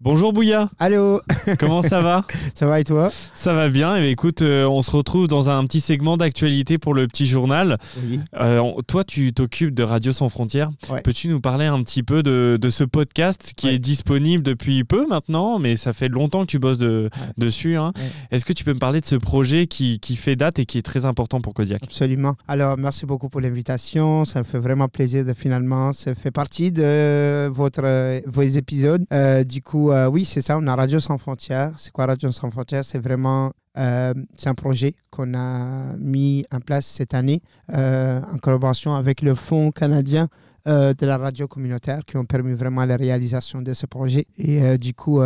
Bonjour Bouya, Allô, comment ça va? Ça va et toi? Ça va bien, et écoute, euh, on se retrouve dans un petit segment d'actualité pour le petit journal. Oui. Euh, toi, tu t'occupes de Radio Sans Frontières. Ouais. Peux-tu nous parler un petit peu de, de ce podcast qui Ouais. est disponible depuis peu maintenant, mais ça fait longtemps que tu bosses de- Ouais. dessus. hein. Est-ce que tu peux me parler de ce projet qui, qui fait date et qui est très important pour Kodiak? Absolument. Alors, merci beaucoup pour l'invitation. Ça me fait vraiment plaisir de finalement, ça fait partie de votre, euh, vos épisodes. Euh, du coup, euh, oui, c'est ça, on a Radio Sans Frontières. C'est quoi Radio Sans Frontières? C'est vraiment, euh, un projet qu'on a mis en place cette année euh, en collaboration avec le Fonds canadien de la radio communautaire qui ont permis vraiment la réalisation de ce projet. Et du coup,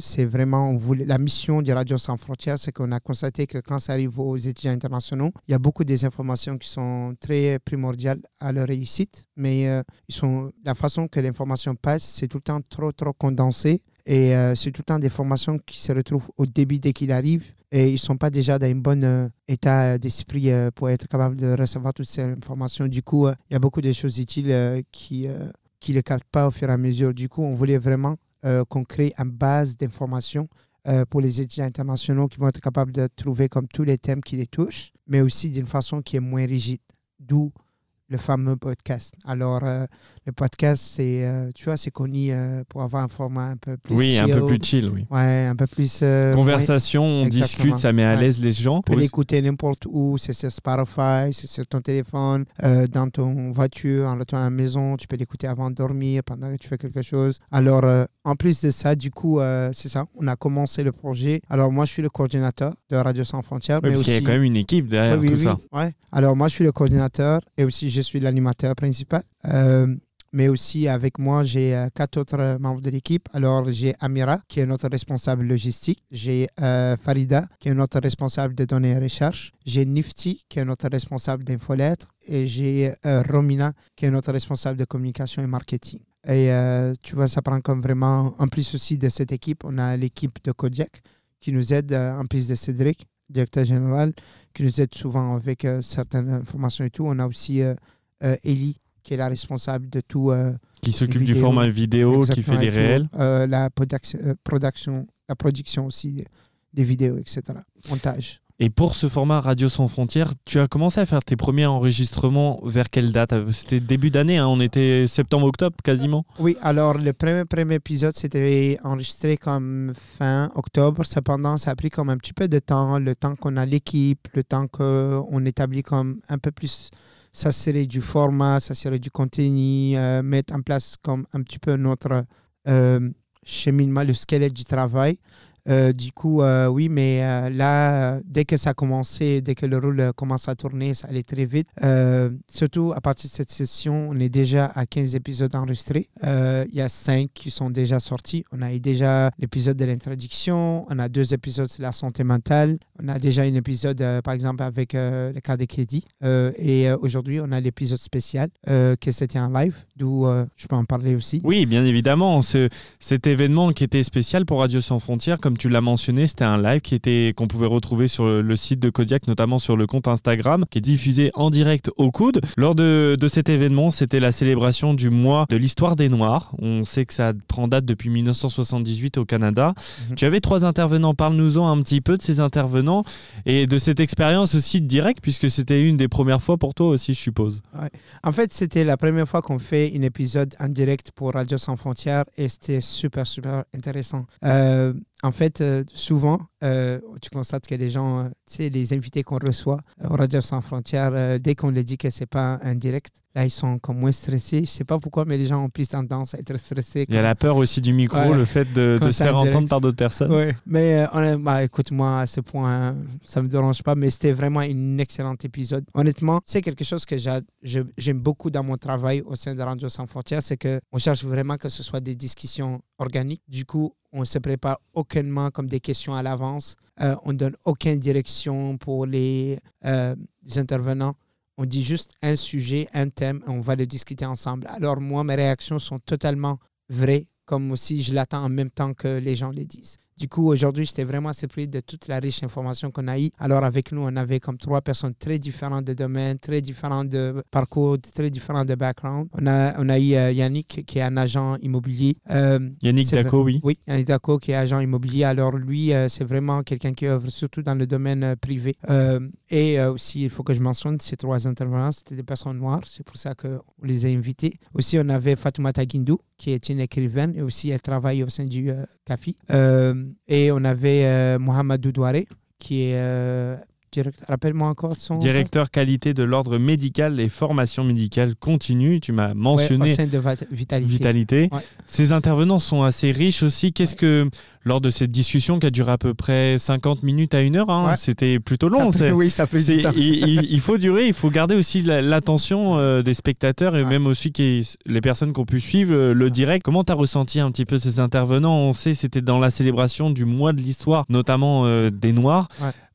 c'est vraiment, la mission de Radio Sans Frontières, c'est qu'on a constaté que quand ça arrive aux étudiants internationaux, il y a beaucoup des informations qui sont très primordiales à leur réussite, mais ils sont, la façon que l'information passe, c'est tout le temps trop, trop condensé. Et euh, c'est tout le temps des formations qui se retrouvent au début dès qu'il arrive et ils ne sont pas déjà dans un bon euh, état d'esprit euh, pour être capable de recevoir toutes ces informations. Du coup, il y a beaucoup de choses utiles qui ne qui les captent pas au fur et à mesure. Du coup, on voulait vraiment qu'on crée une base d'informations pour les étudiants internationaux qui vont être capables de trouver comme tous les thèmes qui les touchent, mais aussi d'une façon qui est moins rigide. D'où le fameux podcast. Alors, euh, le podcast, c'est, euh, tu vois, c'est connu euh, pour avoir un format un peu plus Oui, un peu chill. plus chill, oui. Ouais, un peu plus... Conversation, on Exactement. discute, ça met à Ouais. l'aise les gens. tu peux l'écouter n'importe où, c'est sur Spotify, c'est sur ton téléphone, dans ton voiture, en retournant à la maison, tu peux l'écouter avant de dormir, pendant que tu fais quelque chose. Alors, en plus de ça, du coup, c'est ça, on a commencé le projet. Alors, moi, je suis le coordinateur de Radio Sans Frontières, mais parce qu'il y a aussi... quand même une équipe derrière Oui, oui, tout oui. ça. Ouais. Alors, moi, je suis le coordinateur et aussi je suis l'animateur principal. Euh, mais aussi avec moi, j'ai euh, quatre autres membres de l'équipe. Alors, j'ai Amira, qui est notre responsable logistique. J'ai euh, Farida, qui est notre responsable de données et recherche. J'ai Nifty, qui est notre responsable d'infolettre. Et j'ai Romina, qui est notre responsable de communication et marketing. Et tu vois, ça prend comme vraiment, en plus aussi de cette équipe, on a l'équipe de Kodiak qui nous aide, en plus de Cédric, directeur général, qui nous aide souvent avec euh, certaines informations et tout. On a aussi euh, euh, Ellie, qui est la responsable de tout. euh, Qui s'occupe du format vidéo, qui fait les réels. Euh, la production, production, la production aussi des, des vidéos, etc. Montage. Et pour ce format Radio Sans Frontières, tu as commencé à faire tes premiers enregistrements vers quelle date? C'était début d'année, hein, on était septembre-octobre quasiment. Oui, alors le premier, premier épisode, c'était enregistré comme fin octobre. Cependant, ça a pris comme un petit peu de temps, le temps qu'on a l'équipe, le temps qu'on établit comme un peu plus, ça serait du format, ça serait du contenu, euh, mettre en place comme un petit peu notre euh, cheminement, le squelette du travail. Euh, du coup, euh, oui, mais euh, là, dès que ça a commencé, dès que le rôle commence à tourner, ça allait très vite. Surtout à partir de cette session, on est déjà à 15 épisodes enregistrés. Il y a 5 qui sont déjà sortis. On a eu déjà l'épisode de l'introduction, on a deux épisodes sur la santé mentale, on a déjà un épisode, par exemple, avec le cas de. Euh, et aujourd'hui, on a l'épisode spécial, que c'était en live, d'où je peux en parler aussi. Oui, bien évidemment. Ce, cet événement qui était spécial pour Radio Sans Frontières, comme tu l'as mentionné, c'était un live qui était qu'on pouvait retrouver sur le, site de Kodiak, notamment sur le compte Instagram, qui est diffusé en direct au coude. Lors de, de cet événement, c'était la célébration du mois de l'histoire des Noirs. On sait que ça prend date depuis 1978 au Canada. Mhm. Tu avais trois intervenants. Parle-nous-en un petit peu de ces intervenants et de cette expérience aussi de direct, puisque c'était une des premières fois pour toi aussi, je suppose. En fait, c'était la première fois qu'on fait un épisode en direct pour Radio Sans Frontières et c'était super, super intéressant. Euh, en fait, euh, souvent, euh, tu constates que les gens, euh, tu sais, les invités qu'on reçoit au Radio Sans Frontières, dès qu'on leur dit que c'est pas un direct, là, ils sont comme moins stressés. Je sais pas pourquoi, mais les gens ont plus tendance à être stressés. Il y a la peur aussi du micro, Ouais. le fait de, se faire direct. entendre par d'autres personnes. Ouais. Mais euh, bah, écoute, moi, à ce point, ça me dérange pas, mais c'était vraiment un excellent épisode. Honnêtement, c'est quelque chose que j'aime beaucoup dans mon travail au sein de Radio Sans Frontières, c'est qu'on cherche vraiment que ce soit des discussions organiques. Du coup, on ne se prépare aucunement comme des questions à l'avance. Euh, on ne donne aucune direction pour les, euh, les intervenants. On dit juste un sujet, un thème, et on va le discuter ensemble. Alors moi, mes réactions sont totalement vraies, comme aussi je l'attends en même temps que les gens les disent. Du coup, aujourd'hui, j'étais vraiment surpris de toute la riche information qu'on a eue. Alors, avec nous, on avait comme trois personnes très différentes de domaines, très différentes de parcours, très différentes de background. On a, on a eu euh, Yannick, qui est un agent immobilier. Euh, Yannick Daco, oui. Oui, Yannick Daco, qui est agent immobilier. Alors, lui, euh, c'est vraiment quelqu'un qui œuvre surtout dans le domaine privé. et aussi, il faut que je mentionne, ces trois intervenants, c'était des personnes noires. C'est pour ça qu'on les a invités. Aussi, on avait Fatoumata Guindou, qui est une écrivaine et aussi elle travaille au sein du CAFI. et on avait Mohamed Douare, qui est Rappelle-moi encore son. Directeur qualité de l'ordre médical et formation médicale continue. Tu m'as mentionné. Ouais, de Vitalité. Vitalité. Ces intervenants sont assez riches aussi. Qu'est-ce que, lors de cette discussion qui a duré à peu près 50 minutes à une heure, hein, c'était plutôt long. oui, ça peut il, il, faut durer, il faut garder aussi l'attention euh, des spectateurs et même aussi les personnes qui ont pu suivre euh, le direct. Comment tu as ressenti un petit peu ces intervenants? On sait c'était dans la célébration du mois de l'histoire, notamment euh, des Noirs.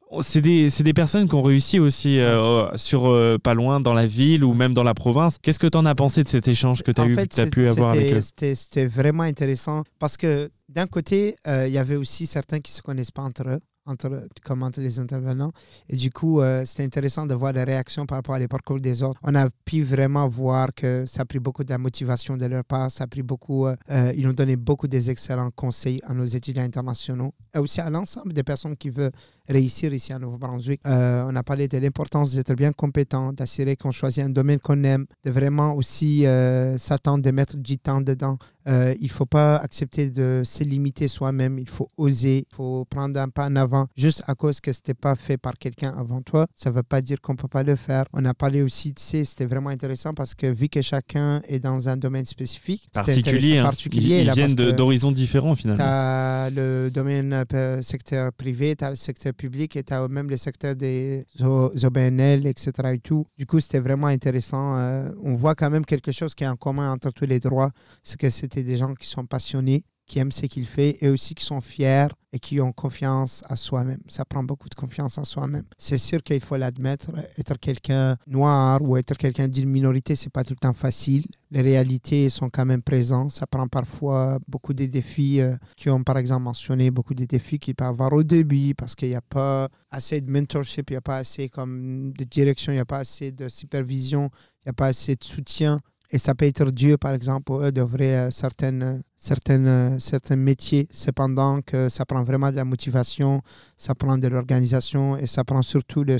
Oh, c'est des, des, personnes qui ont réussi aussi euh, sur euh, pas loin dans la ville ou même dans la province. Qu'est-ce que tu en as pensé de cet échange que tu as, eu, as pu avoir avec eux? C'était vraiment intéressant parce que d'un côté, euh, il y avait aussi certains qui ne se connaissent pas entre eux entre, comme les intervenants. Et du coup, euh, c'était intéressant de voir les réactions par rapport à les parcours des autres. On a pu vraiment voir que ça a pris beaucoup de la motivation de leur part. Ça a pris beaucoup. Euh, euh, ils ont donné beaucoup des excellents conseils à nos étudiants internationaux et aussi à l'ensemble des personnes qui veulent réussir ici à Nouveau-Brunswick. on a parlé de l'importance d'être bien compétent, d'assurer qu'on choisit un domaine qu'on aime, de vraiment aussi s'attendre de mettre du temps dedans. il ne faut pas accepter de se limiter soi-même. Il faut oser. Il faut prendre un pas en avant juste à cause que c'était pas fait par quelqu'un avant toi. Ça veut pas dire qu'on peut pas le faire. On a parlé aussi, tu sais, c'était vraiment intéressant parce que vu que chacun est dans un domaine spécifique, particulier, hein. particulier ils, viennent d'horizons différents finalement. Tu as le domaine euh, secteur privé, tu as le secteur public et tu as même le secteur des OBNL, etc. Et tout. Du coup, c'était vraiment intéressant. Euh, on voit quand même quelque chose qui est en commun entre tous les droits, c'est que c'était des gens qui sont passionnés, qui aiment ce qu'ils font et aussi qui sont fiers et qui ont confiance à soi-même. Ça prend beaucoup de confiance en soi-même. C'est sûr qu'il faut l'admettre, être quelqu'un noir ou être quelqu'un d'une minorité, c'est pas tout le temps facile. Les réalités sont quand même présentes. Ça prend parfois beaucoup de défis euh, qui ont par exemple mentionné beaucoup de défis qu'il peut avoir au début parce qu'il n'y a pas assez de mentorship, il n'y a pas assez comme de direction, il n'y a pas assez de supervision, il n'y a pas assez de soutien. Et ça peut être Dieu, par exemple, eux d'ouvrir certaines certaines, certains métiers. Cependant que ça prend vraiment de la motivation, ça prend de l'organisation et ça prend surtout le,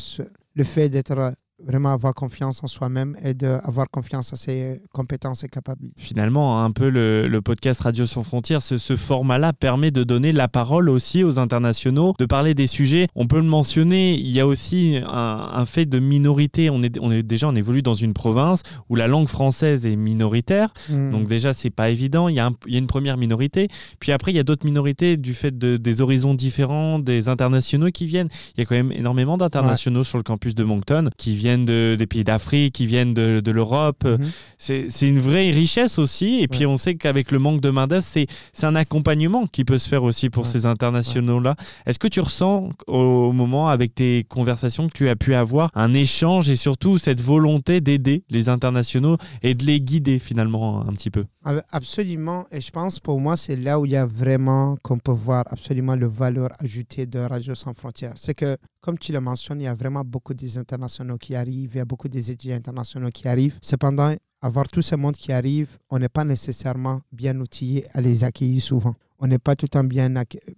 le fait d'être vraiment avoir confiance en soi-même et d'avoir confiance à ses compétences et capacités. Finalement, un peu le, podcast Radio Sans Frontières, ce, ce format-là permet de donner la parole aussi aux internationaux, de parler des sujets. On peut le mentionner, il y a aussi un, fait de minorité. On est, on est déjà, on évolue dans une province où la langue française est minoritaire. Hmm. Donc déjà, c'est pas évident. Il y, a il y, a une première minorité. Puis après, il y a d'autres minorités du fait de, des horizons différents, des internationaux qui viennent. Il y a quand même énormément d'internationaux sur le campus de Moncton qui viennent viennent de, des pays d'Afrique, qui viennent de, de l'Europe. Mhm. C'est une vraie richesse aussi. Et puis on sait qu'avec le manque de main-d'œuvre, c'est un accompagnement qui peut se faire aussi pour ces internationaux-là. Est-ce que tu ressens au, moment, avec tes conversations, que tu as pu avoir un échange et surtout cette volonté d'aider les internationaux et de les guider finalement un petit peu? Absolument. Et je pense pour moi, c'est là où il y a vraiment qu'on peut voir absolument le valeur ajoutée de Radio Sans Frontières. C'est que comme tu le mentionnes, il y a vraiment beaucoup des internationaux qui arrivent, il y a beaucoup des étudiants internationaux qui arrivent. Cependant, avoir tout ce monde qui arrive, on n'est pas nécessairement bien outillé à les accueillir souvent. On n'est pas tout le temps bien,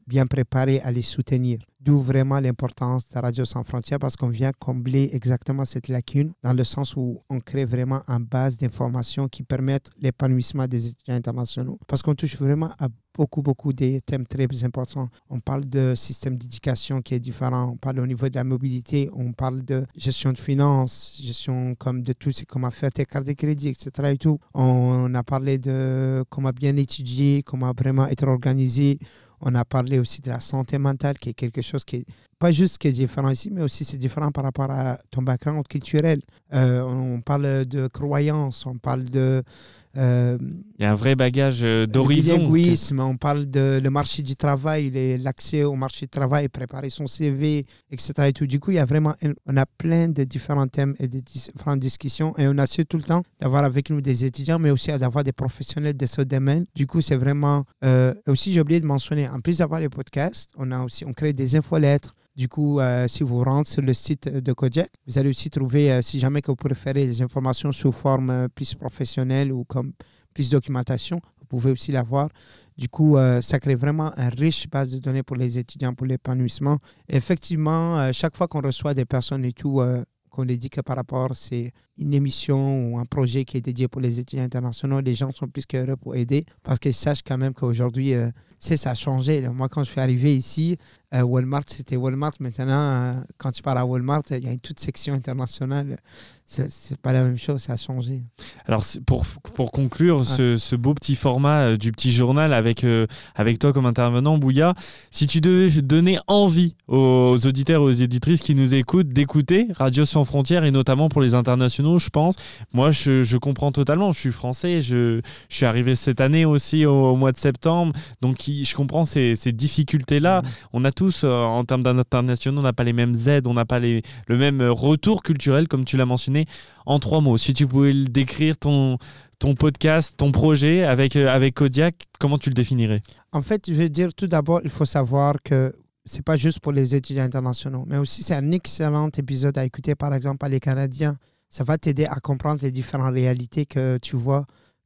bien préparé à les soutenir. D'où vraiment l'importance de Radio Sans Frontières parce qu'on vient combler exactement cette lacune dans le sens où on crée vraiment une base d'informations qui permettent l'épanouissement des étudiants internationaux. Parce qu'on touche vraiment à beaucoup, beaucoup des thèmes très importants. On parle de système d'éducation qui est différent, on parle au niveau de la mobilité, on parle de gestion de finances, gestion comme de tout, c'est comment faire tes cartes de crédit, etc. Et tout. On a parlé de comment bien étudier, comment vraiment être organisé. On a parlé aussi de la santé mentale, qui est quelque chose qui est pas juste qui est différent ici, mais aussi c'est différent par rapport à ton background culturel. Euh, on parle de croyances, on parle de Euh, il y a un vrai bagage euh, d'horizon. On parle de le marché du travail, l'accès au marché du travail, préparer son CV, etc. Et tout. Du coup, il y a vraiment, on a plein de différents thèmes et de différentes discussions et on a su tout le temps d'avoir avec nous des étudiants, mais aussi d'avoir des professionnels de ce domaine. Du coup, c'est vraiment. Euh, aussi, j'ai oublié de mentionner, en plus d'avoir les podcasts, on a aussi, on crée des infolettres. Du coup, euh, si vous rentrez sur le site de Kodiak, vous allez aussi trouver, si jamais que vous préférez des informations sous forme plus professionnelle ou comme plus documentation, vous pouvez aussi l'avoir. Du coup, euh, ça crée vraiment une riche base de données pour les étudiants, pour l'épanouissement. Effectivement, euh, chaque fois qu'on reçoit des personnes et tout, euh, qu'on les dit que par rapport, c'est une émission ou un projet qui est dédié pour les étudiants internationaux, les gens sont plus qu'heureux pour aider parce qu'ils sachent quand même qu'aujourd'hui, c'est ça a changé. Moi, quand je suis arrivé ici, Walmart, c'était Walmart. Maintenant, quand tu pars à Walmart, il y a une toute section internationale c'est pas la même chose, ça a changé. Alors pour, pour conclure ce, ce, beau petit format euh, du petit journal avec, euh, avec toi comme intervenant, Bouya, si tu devais donner envie aux, auditeurs et aux éditrices qui nous écoutent d'écouter Radio Sans Frontières et notamment pour les internationaux, je pense, moi je, je comprends totalement, je suis français, je, je, suis arrivé cette année aussi au, mois de septembre, donc je comprends ces, ces difficultés-là. On a euh, en termes d'internationaux, on n'a pas les mêmes aides, on n'a pas le même retour culturel comme tu l'as mentionné en trois mots. Si tu pouvais le décrire ton, ton podcast, ton projet avec, euh, avec Kodiak, comment tu le définirais? En fait, je veux dire tout d'abord, il faut savoir que c'est pas juste pour les étudiants internationaux, mais aussi c'est un excellent épisode à écouter, par exemple, par les Canadiens. Ça va t'aider à comprendre les différentes réalités que tu vois.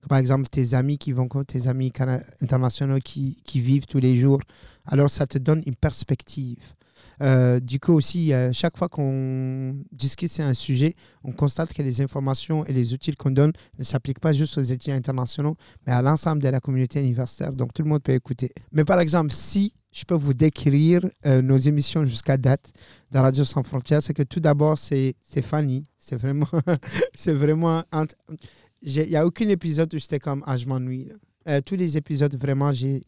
Par exemple, tes amis qui vont, tes amis internationaux qui, qui vivent tous les jours. Alors, ça te donne une perspective. Euh, du coup aussi, euh, chaque fois qu'on discute sur un sujet, on constate que les informations et les outils qu'on donne ne s'appliquent pas juste aux étudiants internationaux, mais à l'ensemble de la communauté universitaire. Donc tout le monde peut écouter. Mais par exemple, si je peux vous décrire euh, nos émissions jusqu'à date de Radio Sans Frontières, c'est que tout d'abord, c'est Fanny. C'est vraiment... c'est vraiment... Il n'y a aucun épisode où j'étais comme « Ah, je m'ennuie ». tous les épisodes, vraiment, j'ai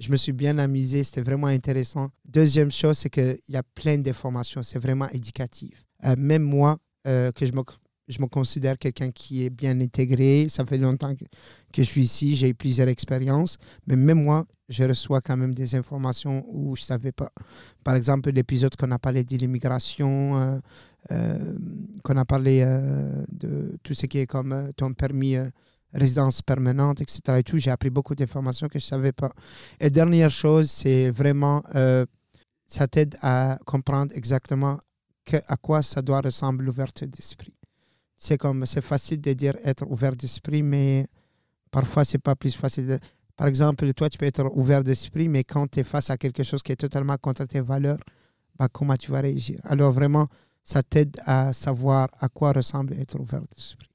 je me suis bien amusé, c'était vraiment intéressant. Deuxième chose, c'est qu'il y a plein d'informations, c'est vraiment éducatif. Euh, même moi, euh, que je me, je me considère quelqu'un qui est bien intégré, ça fait longtemps que, que je suis ici, j'ai eu plusieurs expériences, mais même moi, je reçois quand même des informations où je ne savais pas. Par exemple, l'épisode qu'on a parlé de l'immigration, euh, qu'on a parlé de tout ce qui est comme ton permis résidence permanente, etc. Et tout, j'ai appris beaucoup d'informations que je ne savais pas. Et dernière chose, c'est vraiment, euh, ça t'aide à comprendre exactement à quoi ça doit ressembler l'ouverture d'esprit. C'est comme, c'est facile de dire être ouvert d'esprit, mais parfois, c'est pas plus facile. Par exemple, toi, tu peux être ouvert d'esprit, mais quand tu es face à quelque chose qui est totalement contre tes valeurs, bah, comment tu vas réagir? Alors vraiment, ça t'aide à savoir à quoi ressemble être ouvert d'esprit.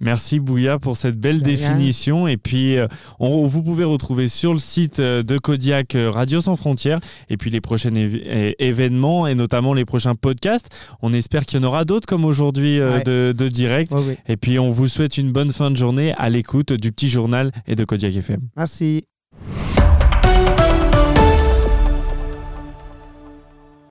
Merci Bouya pour cette belle définition. Et puis, euh, vous pouvez retrouver sur le site euh, de Kodiak euh, Radio Sans Frontières et puis les prochains événements et notamment les prochains podcasts. On espère qu'il y en aura d'autres comme aujourd'hui de, direct. Et puis, on vous souhaite une bonne fin de journée à l'écoute du petit journal et de Kodiak FM. Merci.